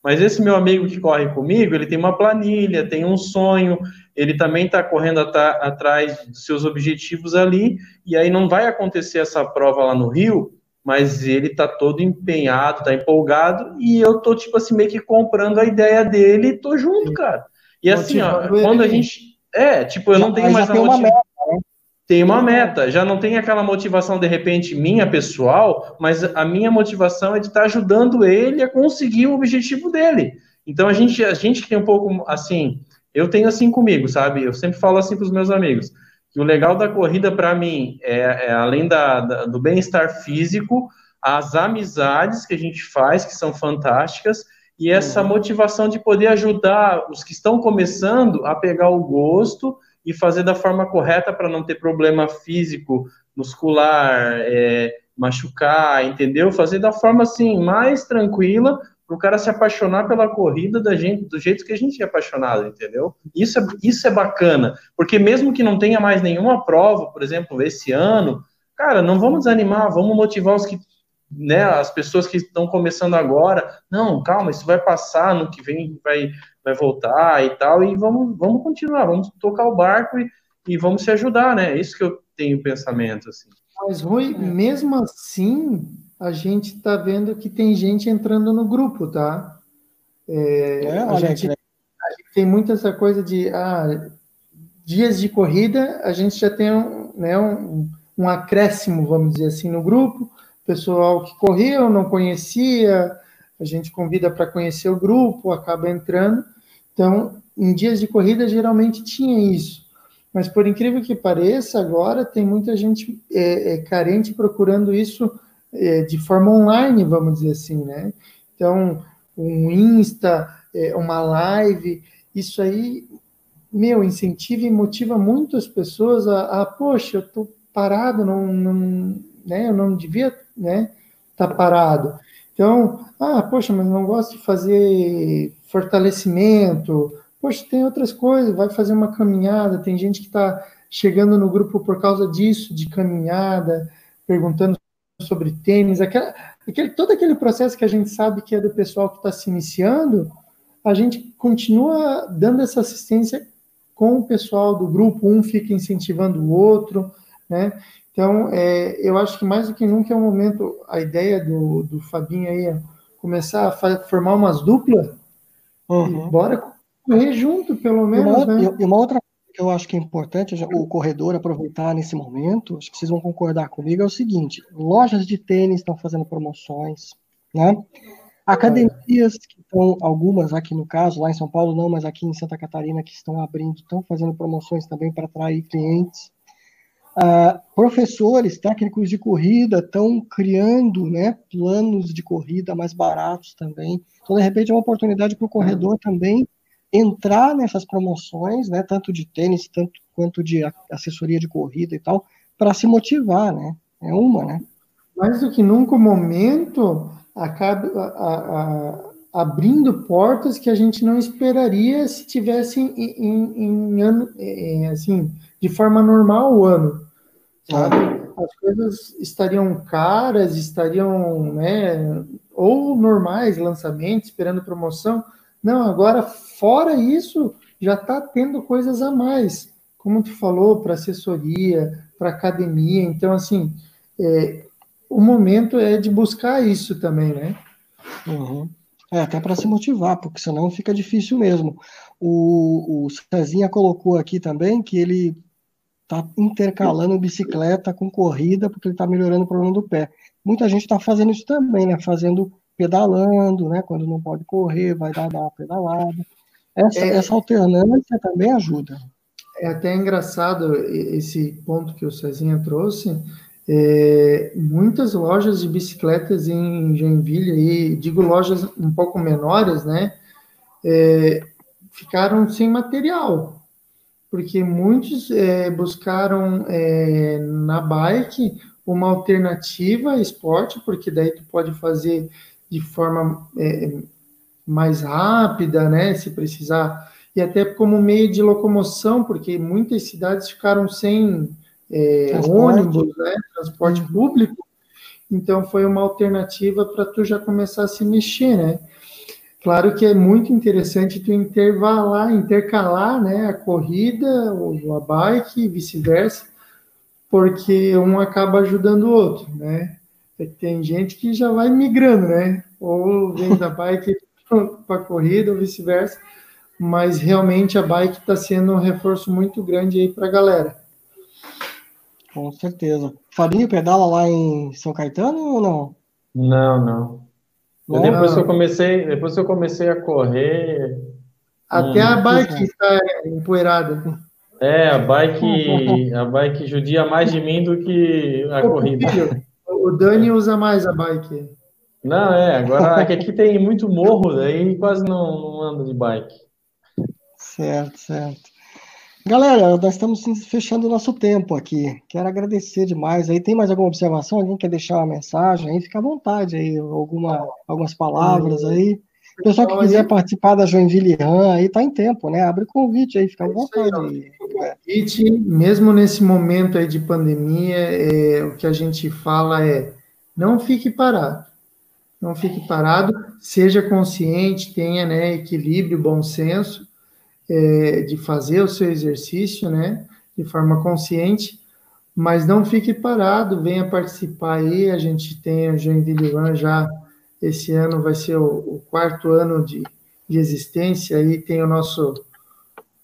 mas esse meu amigo que corre comigo, ele tem uma planilha, tem um sonho, ele também está correndo atrás dos seus objetivos ali, e aí não vai acontecer essa prova lá no Rio, mas ele está todo empenhado, está empolgado, e eu tô tipo assim, meio que comprando a ideia dele e tô junto, cara. E assim, ó, quando a gente é, tipo, eu não tenho mais a motivação. Meta, né? Tem uma meta, já não tem aquela motivação de repente minha pessoal, mas a minha motivação é de estar ajudando ele a conseguir o objetivo dele. Então a gente, a gente que tem um pouco assim, eu tenho assim comigo, sabe? Eu sempre falo assim para os meus amigos que o legal da corrida para mim é, é além da, da do bem-estar físico, as amizades que a gente faz que são fantásticas e essa uhum. motivação de poder ajudar os que estão começando a pegar o gosto e fazer da forma correta para não ter problema físico, muscular, é, machucar, entendeu? Fazer da forma assim mais tranquila para o cara se apaixonar pela corrida da gente, do jeito que a gente é apaixonado, entendeu? Isso é, isso é bacana, porque mesmo que não tenha mais nenhuma prova, por exemplo, esse ano, cara, não vamos desanimar, vamos motivar os que né, as pessoas que estão começando agora, não, calma, isso vai passar, no que vem vai, vai voltar e tal, e vamos, vamos continuar, vamos tocar o barco e, e vamos se ajudar, né? É isso que eu tenho pensamento, assim. Mas, Rui, mesmo assim, a gente está vendo que tem gente entrando no grupo, tá? É, é, a, gente, né? a, gente, tem muito essa coisa de ah, dias de corrida, a gente já tem um, né, um, um acréscimo, vamos dizer assim, no grupo, pessoal que correu, não conhecia, a gente convida para conhecer o grupo, acaba entrando. Então, em dias de corrida, geralmente tinha isso. Mas, por incrível que pareça, agora tem muita gente é, é, carente procurando isso é, de forma online, vamos dizer assim, né? Então, um Insta, é, uma live, isso aí, meu, incentiva e motiva muito as pessoas a, a poxa, eu estou parado, não, não, né? Eu não devia, né? Tá parado. Então, ah, poxa, mas não gosto de fazer fortalecimento poxa, tem outras coisas, vai fazer uma caminhada, tem gente que está chegando no grupo por causa disso, de caminhada, perguntando sobre tênis, aquela, aquele, todo aquele processo que a gente sabe que é do pessoal que está se iniciando, a gente continua dando essa assistência com o pessoal do grupo, um fica incentivando o outro, né? Então, é, eu acho que mais do que nunca é um momento, a ideia do, do Fabinho aí é começar a formar umas duplas, uhum. bora correr junto, pelo menos, e uma, né? E uma outra coisa que eu acho que é importante o corredor aproveitar nesse momento, acho que vocês vão concordar comigo, é o seguinte, lojas de tênis estão fazendo promoções, né? Academias que estão, algumas aqui no caso, lá em São Paulo não, mas aqui em Santa Catarina que estão abrindo, estão fazendo promoções também para atrair clientes. Uh, professores, técnicos de corrida estão criando né, planos de corrida mais baratos também. Então, de repente, é uma oportunidade para o corredor também entrar nessas promoções, né, tanto de tênis tanto quanto de assessoria de corrida e tal, para se motivar, né? É uma, né? Mais do que nunca, o momento acaba a, a, abrindo portas que a gente não esperaria se tivesse em, em, em ano, é, assim, de forma normal o ano, sabe? As coisas estariam caras, estariam, né, ou normais, lançamentos, esperando promoção. Não, agora, fora isso, já está tendo coisas a mais, como tu falou, para assessoria, para academia. Então, assim, é, o momento é de buscar isso também, né? Uhum. É, até para se motivar, porque senão fica difícil mesmo. O, o Cezinha colocou aqui também que ele está intercalando bicicleta com corrida porque ele está melhorando o problema do pé. Muita gente está fazendo isso também, né? Fazendo pedalando, né? Quando não pode correr, vai dar, dar uma pedalada. Essa, é, essa alternância também ajuda. É até engraçado esse ponto que o Cezinha trouxe. É, muitas lojas de bicicletas em Joinville, e digo lojas um pouco menores, né? É, ficaram sem material porque muitos é, buscaram é, na bike uma alternativa esporte, porque daí tu pode fazer de forma é, mais rápida, né, se precisar, e até como meio de locomoção, porque muitas cidades ficaram sem é, ônibus, né, transporte uhum. público, então foi uma alternativa para tu já começar a se mexer, né, Claro que é muito interessante tu intervalar, intercalar né, a corrida, ou a bike e vice-versa, porque um acaba ajudando o outro, né? É tem gente que já vai migrando, né? Ou vem da bike para a corrida ou vice-versa, mas realmente a bike está sendo um reforço muito grande aí para a galera. Com certeza. Fabinho pedala lá em São Caetano ou não? Não, não. Depois que eu comecei, depois que eu comecei a correr. Até hum, a bike está empoeirada. É, a bike, a bike judia mais de mim do que a corrida. o Dani usa mais a bike. Não, é, agora aqui tem muito morro, daí quase não, não ando de bike. Certo, certo. Galera, nós estamos fechando o nosso tempo aqui. Quero agradecer demais. Aí tem mais alguma observação? Alguém quer deixar uma mensagem? Aí fica à vontade aí, alguma, algumas palavras aí. O pessoal que quiser participar da Joinville Ram aí tá em tempo, né? Abre o convite aí, fica à vontade. Aí, convite, mesmo nesse momento aí de pandemia, é, o que a gente fala é não fique parado. Não fique parado, seja consciente, tenha né, equilíbrio, bom senso é, de fazer o seu exercício, né, de forma consciente, mas não fique parado, venha participar aí, a gente tem o Joinville Run já, esse ano vai ser o, o quarto ano de, de existência, aí tem o nosso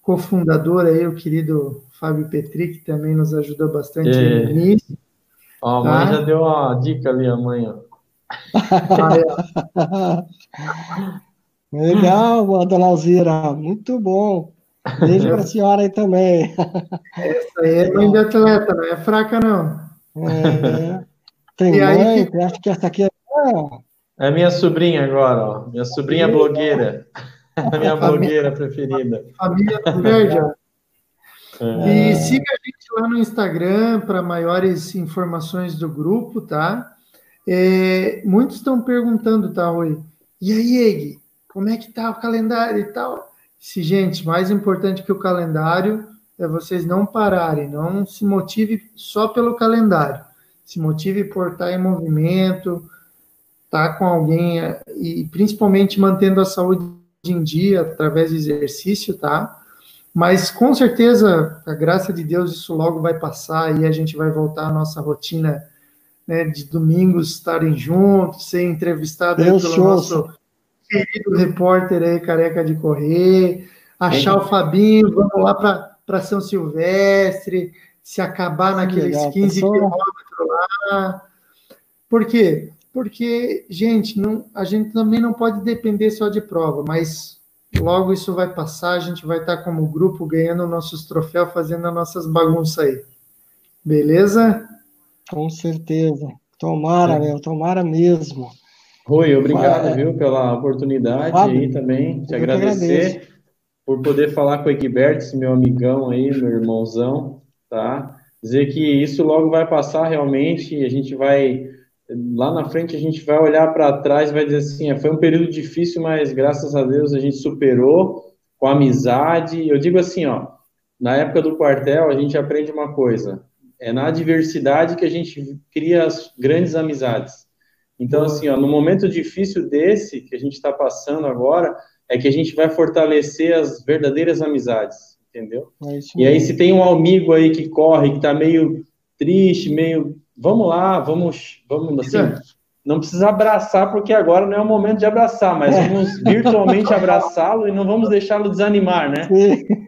cofundador aí, o querido Fábio Petri, que também nos ajudou bastante é. no início. Ó, a mãe tá? já deu uma dica ali, a mãe, ó. Ah, é. Legal, dona Alzira, muito bom. Beijo para a senhora aí também. Essa aí é mãe de atleta, não é fraca, não. É, tem e mãe, aí, acho que essa aqui é. É minha sobrinha agora, ó. Minha sobrinha blogueira. A minha blogueira preferida. Família perde, é. E siga a gente lá no Instagram para maiores informações do grupo, tá? É, muitos estão perguntando, tá, Rui? E aí, Eg, como é que tá o calendário e tal. se gente, mais importante que o calendário é vocês não pararem, não se motive só pelo calendário, se motive por estar em movimento, estar com alguém e principalmente mantendo a saúde em dia através do exercício, tá? Mas com certeza, a graça de Deus, isso logo vai passar e a gente vai voltar à nossa rotina né, de domingos estarem juntos, ser entrevistado pelo nosso querido repórter aí, careca de correr, achar o Fabinho, vamos lá para São Silvestre, se acabar naqueles legal, 15 pessoa... quilômetros lá. Por quê? Porque, gente, não, a gente também não pode depender só de prova, mas logo isso vai passar, a gente vai estar como grupo ganhando nossos troféus, fazendo as nossas bagunças aí. Beleza? Com certeza. Tomara, é. meu, tomara mesmo. Rui, obrigado, Vai. viu, pela oportunidade Fábio, aí também, te agradecer por poder falar com o Egberts, meu amigão aí, meu irmãozão, tá? Dizer que isso logo vai passar realmente, e a gente vai, lá na frente, a gente vai olhar para trás e vai dizer assim, é, foi um período difícil, mas graças a Deus a gente superou com amizade. Eu digo assim, ó, na época do quartel, a gente aprende uma coisa, é na adversidade que a gente cria as grandes amizades. Então, assim, ó, no momento difícil desse que a gente está passando agora, é que a gente vai fortalecer as verdadeiras amizades, entendeu? É e aí, se tem um amigo aí que corre, que está meio triste, meio. Vamos lá, vamos, vamos assim. É. Não precisa abraçar, porque agora não é o momento de abraçar, mas é. vamos virtualmente abraçá-lo e não vamos deixá-lo desanimar, né?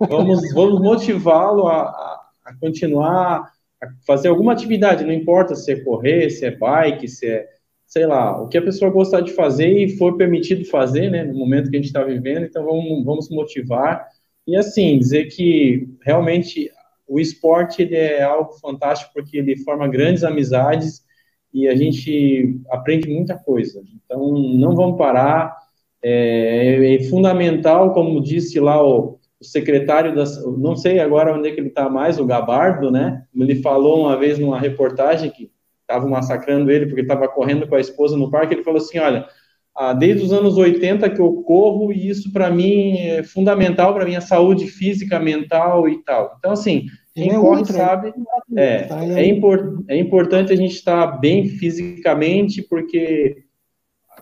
Vamos, vamos motivá-lo a, a, a continuar a fazer alguma atividade, não importa se é correr, se é bike, se é sei lá, o que a pessoa gostar de fazer e for permitido fazer, né, no momento que a gente está vivendo, então vamos, vamos motivar. E assim, dizer que realmente o esporte ele é algo fantástico porque ele forma grandes amizades e a gente aprende muita coisa, então não vamos parar, é, é fundamental, como disse lá o, o secretário da, não sei agora onde é que ele está mais, o Gabardo, né, ele falou uma vez numa reportagem que estavam massacrando ele porque estava correndo com a esposa no parque. Ele falou assim: Olha, ah, desde os anos 80 que eu corro e isso para mim é fundamental para minha saúde física, mental e tal. Então, assim, quem é corre sabe, é, é, import, é importante a gente estar bem fisicamente, porque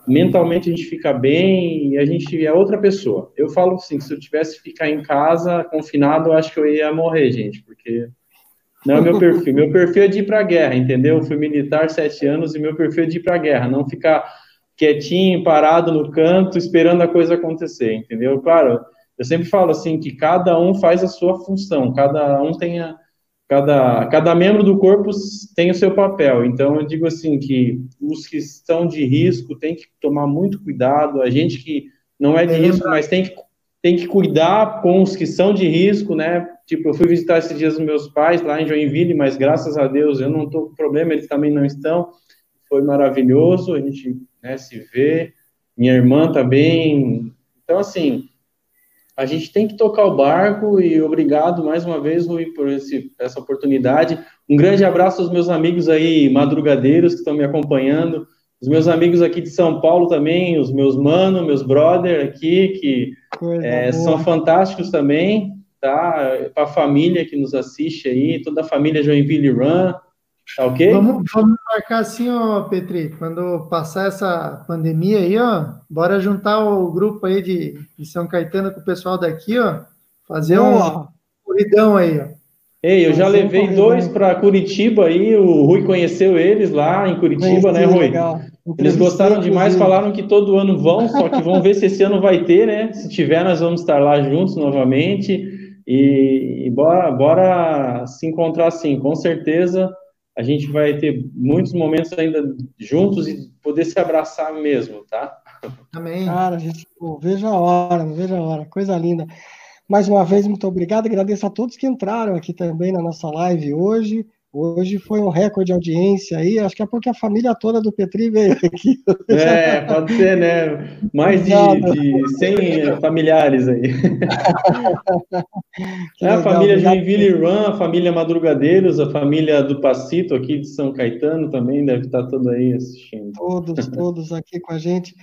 mentalmente a gente fica bem e a gente é outra pessoa. Eu falo assim, se eu tivesse que ficar em casa, confinado, eu acho que eu ia morrer, gente, porque não é meu perfil. Meu perfil é de ir para a guerra, entendeu? Eu fui militar sete anos e meu perfil é de ir para a guerra, não ficar quietinho, parado no canto, esperando a coisa acontecer, entendeu? Claro, eu sempre falo assim que cada um faz a sua função, cada um tem a, cada, cada membro do corpo tem o seu papel. Então eu digo assim que os que estão de risco têm que tomar muito cuidado, a gente que não é de risco, mas tem que tem que cuidar com os que são de risco, né? Tipo, eu fui visitar esses dias os meus pais lá em Joinville, mas graças a Deus eu não estou com problema, eles também não estão. Foi maravilhoso, a gente né, se vê. Minha irmã também. Então, assim, a gente tem que tocar o barco e obrigado mais uma vez, Rui, por esse, essa oportunidade. Um grande abraço aos meus amigos aí, madrugadeiros, que estão me acompanhando. Os meus amigos aqui de São Paulo também, os meus mano, meus brother aqui, que é, são fantásticos também, tá? Para a família que nos assiste aí, toda a família Joinville Run, tá ok? Vamos, vamos marcar assim, ó, Petri, quando passar essa pandemia aí, ó, bora juntar o grupo aí de, de São Caetano com o pessoal daqui, ó, fazer um corridão aí, ó. Ei, eu já levei dois para Curitiba aí, o Rui conheceu eles lá em Curitiba, né, Rui? Legal. Eles gostaram demais, falaram que todo ano vão, só que vão ver se esse ano vai ter, né? Se tiver, nós vamos estar lá juntos novamente. E, e bora, bora se encontrar assim, com certeza a gente vai ter muitos momentos ainda juntos e poder se abraçar mesmo, tá? Amém. Cara, gente, pô, veja a hora, veja a hora, coisa linda. Mais uma vez, muito obrigado. Agradeço a todos que entraram aqui também na nossa live hoje. Hoje foi um recorde de audiência aí, acho que é porque a família toda do Petri veio aqui. É, pode ser, né? Mais de, de 100 familiares aí. é a família Joinville Run, a família Madrugadeiros, a família do Pacito aqui de São Caetano também deve estar todo aí assistindo. Todos, todos aqui com a gente.